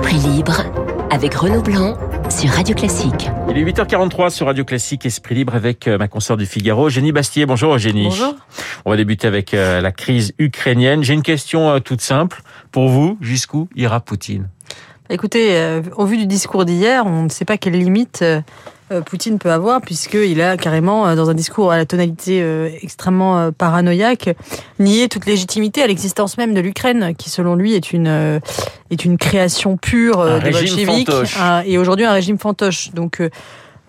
Esprit libre avec Renaud Blanc sur Radio Classique. Il est 8h43 sur Radio Classique Esprit libre avec euh, ma consoeur du Figaro, Eugénie Bastier. Bonjour Eugénie. Bonjour. On va débuter avec euh, la crise ukrainienne. J'ai une question euh, toute simple. Pour vous, jusqu'où ira Poutine? Écoutez, au vu du discours d'hier, on ne sait pas quelles limites Poutine peut avoir, puisqu'il a carrément, dans un discours à la tonalité extrêmement paranoïaque, nié toute légitimité à l'existence même de l'Ukraine, qui selon lui est une est une création pure Un fantoche. un- et aujourd'hui un régime fantoche. Donc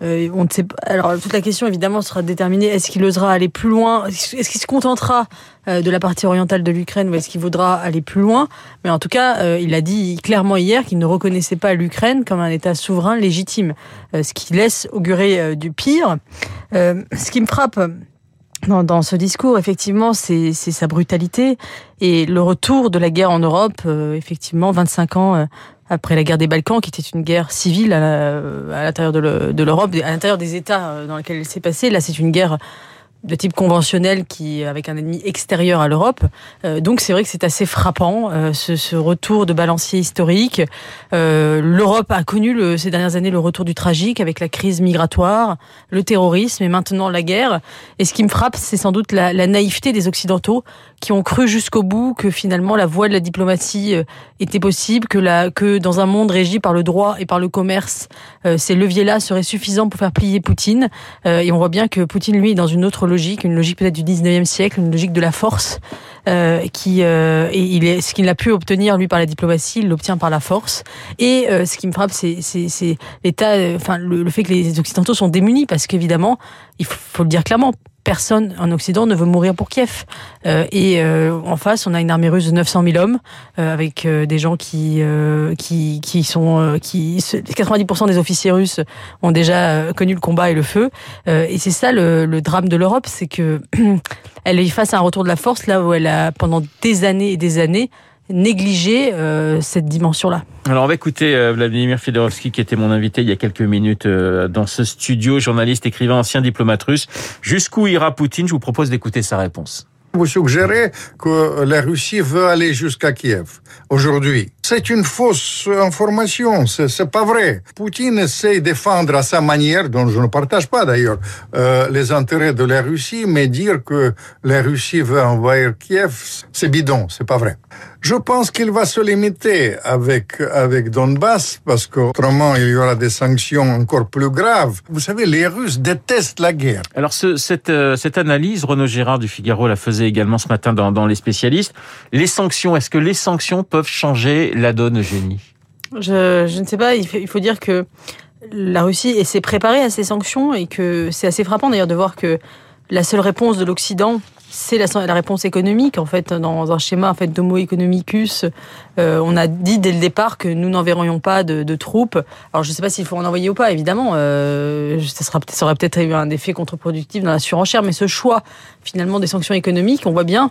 euh, on ne sait pas. Alors toute la question évidemment sera déterminée. Est-ce qu'il osera aller plus loin? Est-ce qu'il se contentera euh, de la partie orientale de l'Ukraine ou est-ce qu'il voudra aller plus loin? Mais en tout cas, euh, il a dit clairement hier qu'il ne reconnaissait pas l'Ukraine comme un État souverain légitime, ce qui laisse augurer du pire. Ce qui me frappe dans, ce discours, effectivement, c'est sa brutalité et le retour de la guerre en Europe, effectivement, 25 ans après la guerre des Balkans, qui était une guerre civile à la- à l'intérieur de l'Europe, à l'intérieur des États euh, dans lesquels elle s'est passée. Là, c'est une guerre de type conventionnel qui avec un ennemi extérieur à l'Europe. Euh, donc c'est vrai que c'est assez frappant euh, ce, ce retour de balancier historique. Euh, L'Europe a connu le, ces dernières années le retour du tragique avec la crise migratoire, le terrorisme et maintenant la guerre. Et ce qui me frappe, c'est sans doute la, la naïveté des Occidentaux qui ont cru jusqu'au bout que finalement la voie de la diplomatie euh, était possible, que, la, que dans un monde régi par le droit et par le commerce, euh, ces leviers-là seraient suffisants pour faire plier Poutine. Euh, et on voit bien que Poutine, lui, est dans une autre une logique peut-être du 19e siècle, une logique de la force, euh, qui euh, il est ce qu'il n'a pu obtenir lui par la diplomatie, il l'obtient par la force. Et euh, ce qui me frappe, c'est l'état, enfin le, fait que les Occidentaux sont démunis, parce qu'évidemment, il faut le dire clairement. Personne en Occident ne veut mourir pour Kiev. Euh, et euh, en face, on a une armée russe de 900 000 hommes, euh, avec euh, des gens qui euh, qui qui sont euh, qui 90% des officiers russes ont déjà connu le combat et le feu. Et c'est ça le, le drame de l'Europe, c'est que elle est face à un retour de la force là où elle a pendant des années et des années négligé euh, cette dimension-là. Alors on va écouter euh, Vladimir Fedorovski qui était mon invité il y a quelques minutes euh, dans ce studio, journaliste, écrivain, ancien diplomate russe. Jusqu'où ira Poutine? Je vous propose d'écouter sa réponse. Vous suggérez que la Russie veut aller jusqu'à Kiev aujourd'hui. C'est une fausse information, c'est pas vrai. Poutine essaie de défendre à sa manière, dont je ne partage pas d'ailleurs, euh, les intérêts de la Russie, mais dire que la Russie veut envahir Kiev, c'est bidon, c'est pas vrai. Je pense qu'il va se limiter avec avec Donbass parce qu'autrement il y aura des sanctions encore plus graves. Vous savez, les Russes détestent la guerre. Alors ce, cette, euh, cette analyse, Renaud Gérard du Figaro la faisait également ce matin dans les spécialistes. Les sanctions, est-ce que les sanctions peuvent changer la donne, Eugénie Je, je ne sais pas, il faut, il faut dire que la Russie s'est préparée à ces sanctions et que c'est assez frappant d'ailleurs de voir que la seule réponse de l'Occident, c'est la, réponse économique. En fait, dans un schéma en fait, d'homo economicus, euh, on a dit dès le départ que nous n'enverrions pas de, de troupes. Alors, je ne sais pas s'il faut en envoyer ou pas, évidemment. Euh, ça, sera, ça aurait peut-être eu un effet contre-productif dans la surenchère, mais ce choix, finalement, des sanctions économiques, on voit bien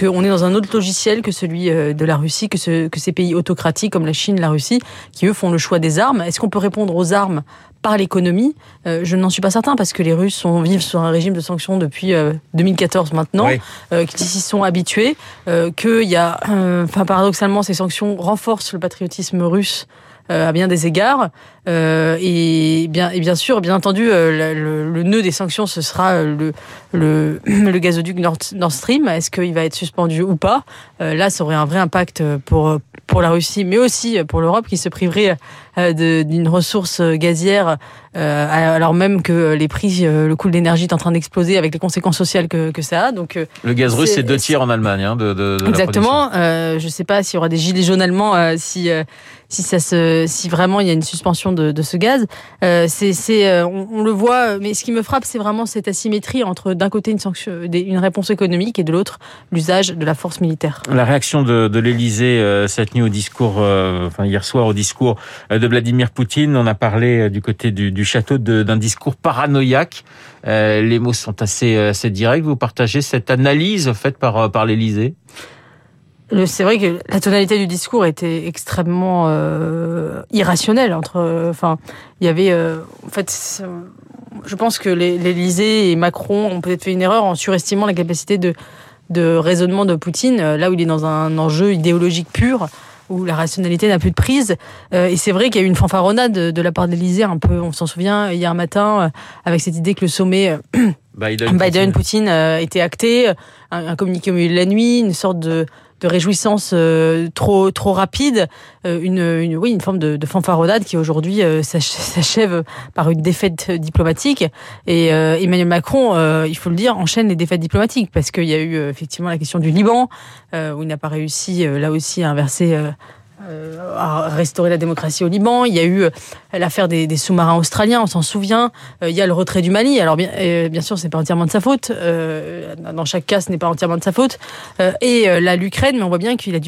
qu'on est dans un autre logiciel que celui euh, de la Russie, que, ce, que ces pays autocratiques comme la Chine, la Russie, qui eux font le choix des armes. Est-ce qu'on peut répondre aux armes par l'économie euh, Je n'en suis pas certain parce que les Russes sont, vivent sur un régime de sanctions depuis euh, 2014 maintenant, Oui. euh, qu'ils s'y sont habitués, euh, qu'il y a, euh, enfin paradoxalement, ces sanctions renforcent le patriotisme russe euh, à bien des égards. Euh, et, bien, et bien sûr, bien entendu, euh, le, nœud des sanctions, ce sera euh, le, le, le gazoduc Nord, Nord Stream. Est-ce qu'il va être suspendu ou pas? Euh, Là, ça aurait un vrai impact pour, pour la Russie, mais aussi pour l'Europe qui se priverait d'une ressource gazière alors même que les prix, le coût de l'énergie est en train d'exploser avec les conséquences sociales que, que ça a. Donc, Le gaz russe, C'est- deux tiers en Allemagne hein, de, de, de la production. Exactement. Je sais pas s'il y aura des gilets jaunes allemands, si si ça se, si vraiment il y a une suspension de, ce gaz. Euh, c'est, euh, on, le voit. Mais ce qui me frappe, c'est vraiment cette asymétrie entre d'un côté une réponse économique et de l'autre l'usage de la force militaire. La réaction de, de l'Élysée euh, cette nuit au discours, euh, enfin hier soir au discours euh, de Vladimir Poutine, on a parlé euh, du côté du, château d'un discours paranoïaque. Euh, les mots sont assez, euh, assez directs. Vous partagez cette analyse faite par, euh, par l'Élysée? C'est vrai que la tonalité du discours était extrêmement euh, irrationnelle. Entre, enfin, il y avait, euh, en fait, je pense que l'Élysée et Macron ont peut-être fait une erreur en surestimant la capacité de de raisonnement de Poutine, euh, là où il est dans un enjeu idéologique pur. où la rationalité n'a plus de prise. Euh, et c'est vrai qu'il y a eu une fanfaronnade de, de la part de l'Élysée, un peu, on s'en souvient, hier matin, euh, avec cette idée que le sommet euh, Biden, Biden-Poutine était acté, un, un communiqué au milieu de la nuit, une sorte de de réjouissance euh, trop trop rapide, euh, une, une oui une forme de, de fanfaronnade qui aujourd'hui euh, s'ach- s'achève par une défaite diplomatique. Et Emmanuel Macron, il faut le dire, enchaîne les défaites diplomatiques parce qu'il y a eu effectivement la question du Liban où il n'a pas réussi là aussi à inverser à restaurer la démocratie au Liban. Il y a eu euh, l'affaire des, sous-marins australiens, on s'en souvient. Euh, il y a le retrait du Mali. Alors bien, euh, bien sûr, c'est pas entièrement de sa faute. Euh, dans chaque cas, ce n'est pas entièrement de sa faute. Euh, et euh, là, l'Ukraine, mais on voit bien qu'il a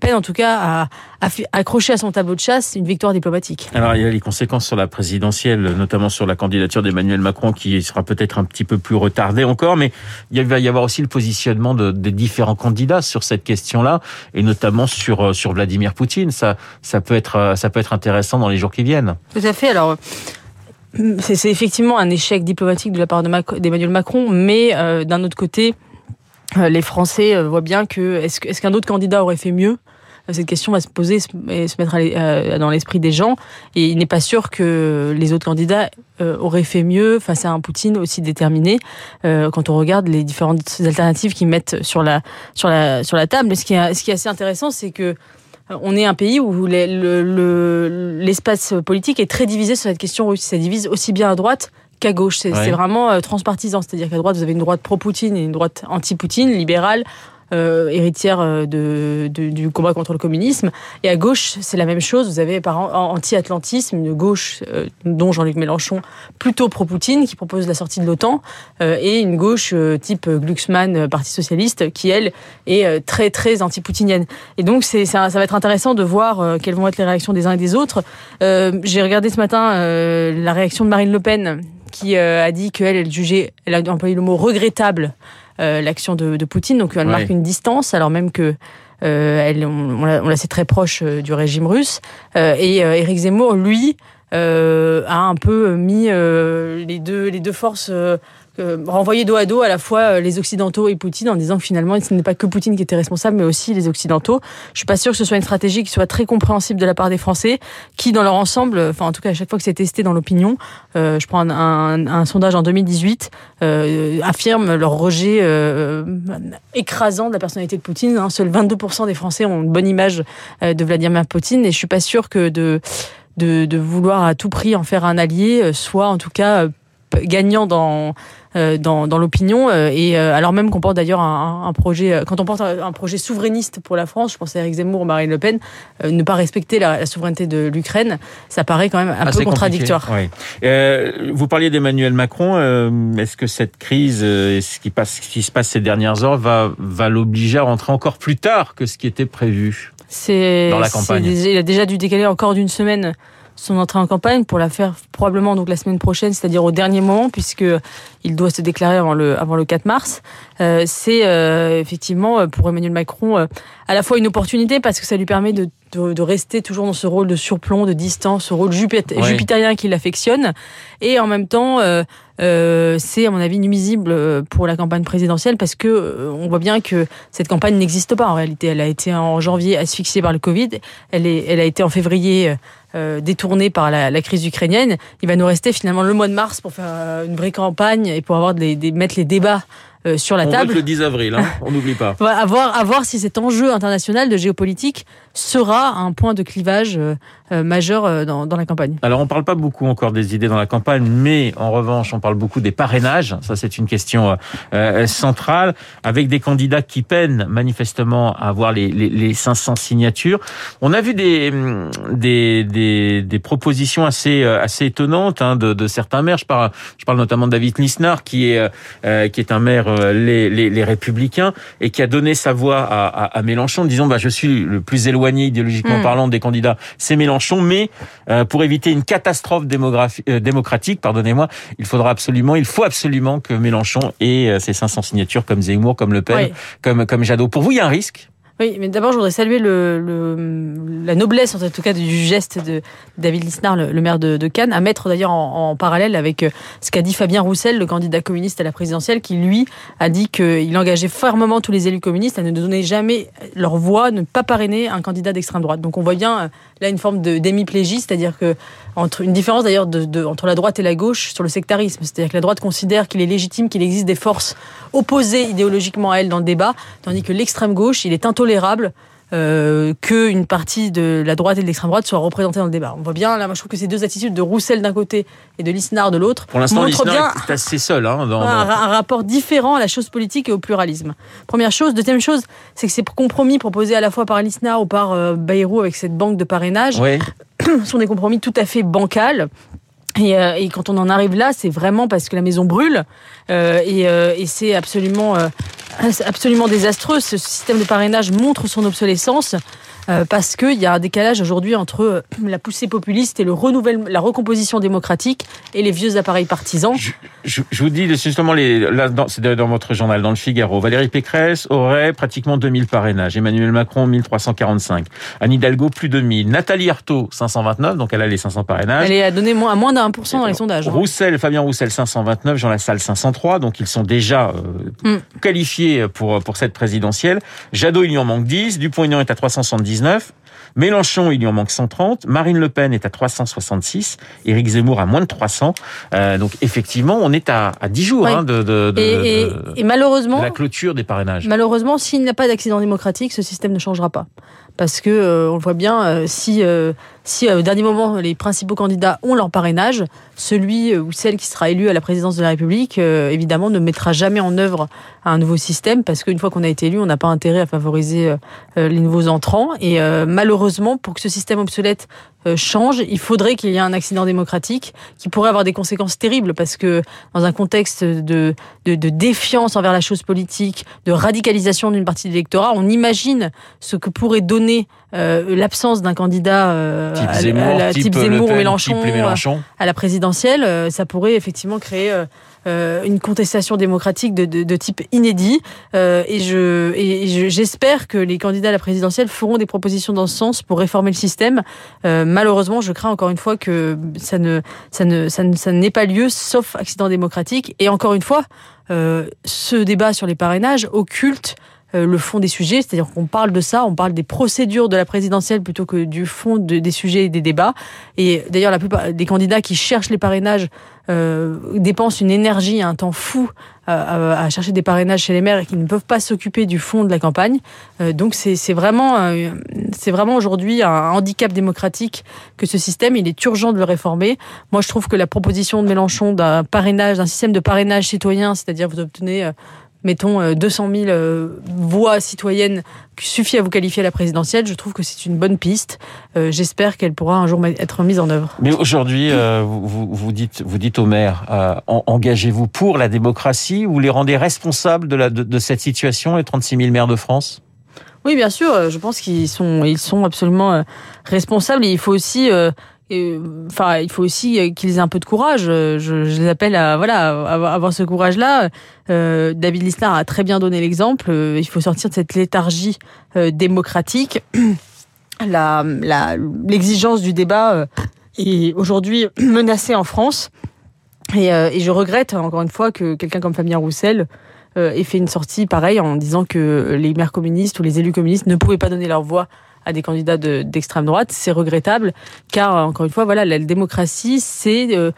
peine en tout cas à, accrocher à son tableau de chasse une victoire diplomatique. Alors, il y a les conséquences sur la présidentielle, notamment sur la candidature d'Emmanuel Macron, qui sera peut-être un petit peu plus retardée encore, mais il va y avoir aussi le positionnement de- des différents candidats sur cette question-là, et notamment euh, sur Vladimir Poutine. Ça, ça, peut être, euh, ça peut être intéressant dans les jours qui viennent. Tout à fait. Alors, c'est effectivement un échec diplomatique de la part d'Emmanuel Macron, mais euh, d'un autre côté, euh, les Français voient bien que est-ce qu'un autre candidat aurait fait mieux? Cette question va se poser se- et se mettre dans l'esprit des gens. Et il n'est pas sûr que les autres candidats auraient fait mieux face à un Poutine aussi déterminé. quand on regarde les différentes alternatives qu'ils mettent sur la sur la sur la table, ce qui est ce qui est assez intéressant, c'est que on est un pays où les- le- le- l'espace politique est très divisé sur cette question russe. Ça divise aussi bien à droite qu'à gauche. C'est Ouais. c'est vraiment euh, transpartisan. C'est-à-dire qu'à droite, vous avez une droite pro-Poutine et une droite anti-Poutine, libérale, euh, héritière euh, de, de- du combat contre le communisme. Et à gauche, c'est la même chose. Vous avez par an- anti-atlantisme une gauche, euh, dont Jean-Luc Mélenchon, plutôt pro-Poutine, qui propose la sortie de l'OTAN, euh, et une gauche euh, type Glucksmann, Parti socialiste, qui elle est très très anti-poutinienne. Et donc c'est ça, ça va être intéressant de voir quelles vont être les réactions des uns et des autres. J'ai regardé ce matin la réaction de Marine Le Pen, qui a dit qu'elle elle jugeait, elle a employé le mot regrettable l'action de, de Poutine, donc elle Ouais. marque une distance, alors même que euh, elle, on, on la, on la sait très proche euh, du régime russe. Euh, et euh, Éric Zemmour, lui, euh, a un peu mis euh, les deux les deux forces euh, euh, renvoyées dos à dos à la fois euh, les occidentaux et Poutine en disant que finalement ce n'est pas que Poutine qui était responsable mais aussi les occidentaux. Je suis pas sûre que ce soit une stratégie qui soit très compréhensible de la part des Français qui dans leur ensemble, enfin en tout cas à chaque fois que c'est testé dans l'opinion, euh, je prends un, sondage en 2018 euh, affirme leur rejet euh, écrasant de la personnalité de Poutine. hein. Seuls 22% des Français ont une bonne image euh, de Vladimir Poutine et je suis pas sûre que de de, vouloir à tout prix en faire un allié euh, soit en tout cas euh, gagnant dans euh, dans, dans l'opinion euh, et euh, alors même qu'on porte d'ailleurs un, un projet quand on porte un, projet souverainiste pour la France je pense à Eric Zemmour ou Marine Le Pen ne pas respecter la, la souveraineté de l'Ukraine ça paraît quand même un Assez peu contradictoire oui. Euh, vous parliez d'Emmanuel Macron. euh, Est-ce que cette crise, euh, ce qui, passe, ce qui se passe ces dernières heures, va, va l'obliger à rentrer encore plus tard que ce qui était prévu Dans la campagne? il a déjà dû décaler encore d'une semaine son entrée en campagne pour la faire probablement donc la semaine prochaine, c'est-à-dire au dernier moment, puisque il doit se déclarer avant le avant le 4 mars. Euh, c'est euh, effectivement euh, pour Emmanuel Macron euh, à la fois une opportunité parce que ça lui permet de, de, de rester toujours dans ce rôle de surplomb, de distance, ce rôle jupitérien qu'il affectionne, et en même temps. Euh, euh, c'est à mon avis nuisible euh, pour la campagne présidentielle parce que euh, on voit bien que cette campagne n'existe pas en réalité. Elle a été en janvier asphyxiée par le Covid. Elle, est, elle a été en février euh, détournée par la, la crise ukrainienne. Il va nous rester finalement le mois de mars pour faire euh, une vraie campagne et pour avoir des, des mettre les débats euh, sur la On table. vote le 10 avril, hein, on n'oublie pas. Voilà, à voir, à voir si cet enjeu international de géopolitique sera un point de clivage euh, euh, majeur dans, dans la campagne. Alors, on parle pas beaucoup encore des idées dans la campagne, mais en revanche, on parle beaucoup des parrainages. Ça, c'est une question euh, centrale, avec des candidats qui peinent manifestement à avoir les, les, les 500 signatures. On a vu des hum, des, des, des propositions assez assez étonnantes hein, de, de certains maires. Je parle, je parle notamment de David Nisnar, qui est euh, qui est un maire euh, les, les, les Républicains et qui a donné sa voix à, à, à Mélenchon, en disant bah je suis le plus éloigné idéologiquement Mm. parlant des candidats, c'est Mélenchon, mais euh, pour éviter une catastrophe démographi- euh, démocratique, pardonnez-moi, il faudra absolument, il faut absolument que Mélenchon ait euh, ses 500 signatures comme Zemmour, comme Le Pen, Oui. comme comme Jadot. Pour vous, il y a un risque? Oui, mais d'abord, je voudrais saluer le, la noblesse, en tout cas, du geste de David Lisnard, le, maire de, Cannes, à mettre d'ailleurs en, en, parallèle avec euh, ce qu'a dit Fabien Roussel, le candidat communiste à la présidentielle, qui, lui, a dit qu'il engageait fermement tous les élus communistes à ne donner jamais leur voix, ne pas parrainer un candidat d'extrême droite. Donc on voit bien euh, là une forme d'hémiplégie, c'est-à-dire que une différence d'ailleurs entre la droite et la gauche sur le sectarisme, c'est-à-dire que la droite considère qu'il est légitime, qu'il existe des forces opposées idéologiquement à elle dans le débat, tandis que l'extrême gauche, il est intolérable euh, qu'une partie de la droite et de l'extrême droite soit représentée dans le débat. On voit bien, là, moi je trouve que ces deux attitudes de Roussel d'un côté et de Lisnard de l'autre montrent bien est assez seul, hein, dans, un, un, rapport différent à la chose politique et au pluralisme. Première chose. Deuxième chose, c'est que ces compromis proposés à la fois par Lisnard ou par euh, Bayrou avec cette banque de parrainage sont des compromis tout à fait bancals. Et, euh, et, quand on en arrive là, c'est vraiment parce que la maison brûle euh, et, euh, et c'est absolument, absolument désastreux. Ce système de parrainage montre son obsolescence. Euh, parce qu'il y a un décalage aujourd'hui entre la poussée populiste et le renouvellement, la recomposition démocratique et les vieux appareils partisans. Je, je, je vous dis justement, les, là, dans, c'est dans votre journal, dans le Figaro, Valérie Pécresse aurait pratiquement 2000 parrainages, Emmanuel Macron 1345, Anne Hidalgo plus de 1000, Nathalie Arthaud 529, donc elle a les 500 parrainages. Elle est à donner moins, à moins d'un pour cent dans les sondages. Roussel, Fabien Roussel 529, Jean Lassalle 503, donc ils sont déjà euh, mm. qualifiés pour, pour cette présidentielle. Jadot, il y en manque 10, Dupont-Aignan est à 370, Mélenchon, il y en manque 130. Marine Le Pen est à 366. Éric Zemmour à moins de 300. Euh, donc effectivement, on est à, à 10 jours oui. hein, de, de, de, et, et, et, malheureusement, la clôture des parrainages. Malheureusement, s'il n'y a pas d'accident démocratique, ce système ne changera pas. Parce que euh, on le voit bien, euh, si euh, si au dernier moment les principaux candidats ont leur parrainage, celui ou celle qui sera élu à la présidence de la République, évidemment, ne mettra jamais en œuvre un nouveau système parce qu'une fois qu'on a été élu, on n'a pas intérêt à favoriser les nouveaux entrants. Et malheureusement, pour que ce système obsolète change, il faudrait qu'il y ait un accident démocratique qui pourrait avoir des conséquences terribles parce que dans un contexte de, de, de défiance envers la chose politique, de radicalisation d'une partie de l'électorat, on imagine ce que pourrait donner euh, l'absence d'un candidat euh, type Zemmour, à, la, type, type Zemmour Pen, Mélenchon, type Mélenchon, à la présidentielle, euh, ça pourrait effectivement créer euh, une contestation démocratique de, de, de type inédit. Euh, et je et j'espère que les candidats à la présidentielle feront des propositions dans ce sens pour réformer le système. Euh, malheureusement, je crains encore une fois que ça ne ça ne ça ne ça n'ait pas lieu, sauf accident démocratique. Et encore une fois, ce débat sur les parrainages occulte le fond des sujets, c'est-à-dire qu'on parle de ça, on parle des procédures de la présidentielle plutôt que du fond de, des sujets et des débats. Et d'ailleurs, la plupart des candidats qui cherchent les parrainages euh, dépensent une énergie, un temps fou euh, à, chercher des parrainages chez les maires et qui ne peuvent pas s'occuper du fond de la campagne. Euh, donc c'est vraiment, euh, vraiment aujourd'hui un handicap démocratique que ce système. Il est urgent de le réformer. Moi, je trouve que la proposition de Mélenchon d'un parrainage, d'un système de parrainage citoyen, c'est-à-dire vous obtenez mettons 200 000 voix citoyennes qui suffit à vous qualifier à la présidentielle, je trouve que c'est une bonne piste. Euh, J'espère qu'elle pourra un jour être mise en œuvre. Mais aujourd'hui, euh, vous, vous, dites, vous dites aux maires, euh, engagez-vous pour la démocratie ou les rendez responsables de, la, de, de cette situation, les 36 000 maires de France? Oui, bien sûr. Je pense qu'ils sont, ils sont absolument responsables. Et il faut aussi enfin, il faut aussi qu'ils aient un peu de courage. Je, je les appelle à voilà à avoir ce courage-là. Euh, David Lisnard a très bien donné l'exemple. Euh, il faut sortir de cette léthargie euh, démocratique. La l'exigence du débat est aujourd'hui menacée en France. Et, et, je regrette encore une fois que quelqu'un comme Fabien Roussel ait fait une sortie pareille en disant que les maires communistes ou les élus communistes ne pouvaient pas donner leur voix à des candidats d'extrême de, droite. C'est regrettable, car encore une fois, voilà, la démocratie, c'est euh,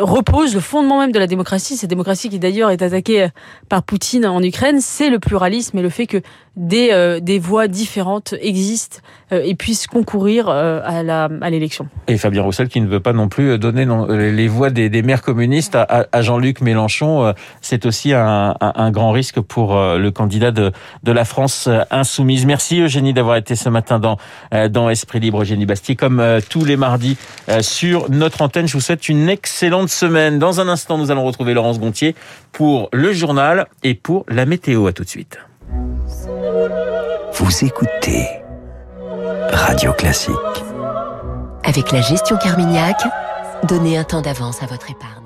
repose le fondement même de la démocratie. Cette démocratie qui d'ailleurs est attaquée par Poutine en Ukraine, c'est le pluralisme et le fait que des, euh, des voix différentes existent euh, et puissent concourir euh, à la à l'élection. Et Fabien Roussel qui ne veut pas non plus donner les voix des, des maires communistes à, Jean-Luc Mélenchon, euh, c'est aussi un, un, grand risque pour euh, le candidat de, de la France insoumise. Merci Eugénie d'avoir été ce matin dans, dans Esprit Libre, Eugénie Bastier, comme tous les mardis sur notre antenne. Je vous souhaite une excellente semaine. Dans un instant, nous allons retrouver Laurence Gontier pour le journal et pour la météo. À tout de suite. Vous écoutez Radio Classique. Avec la gestion Carmignac, donnez un temps d'avance à votre épargne.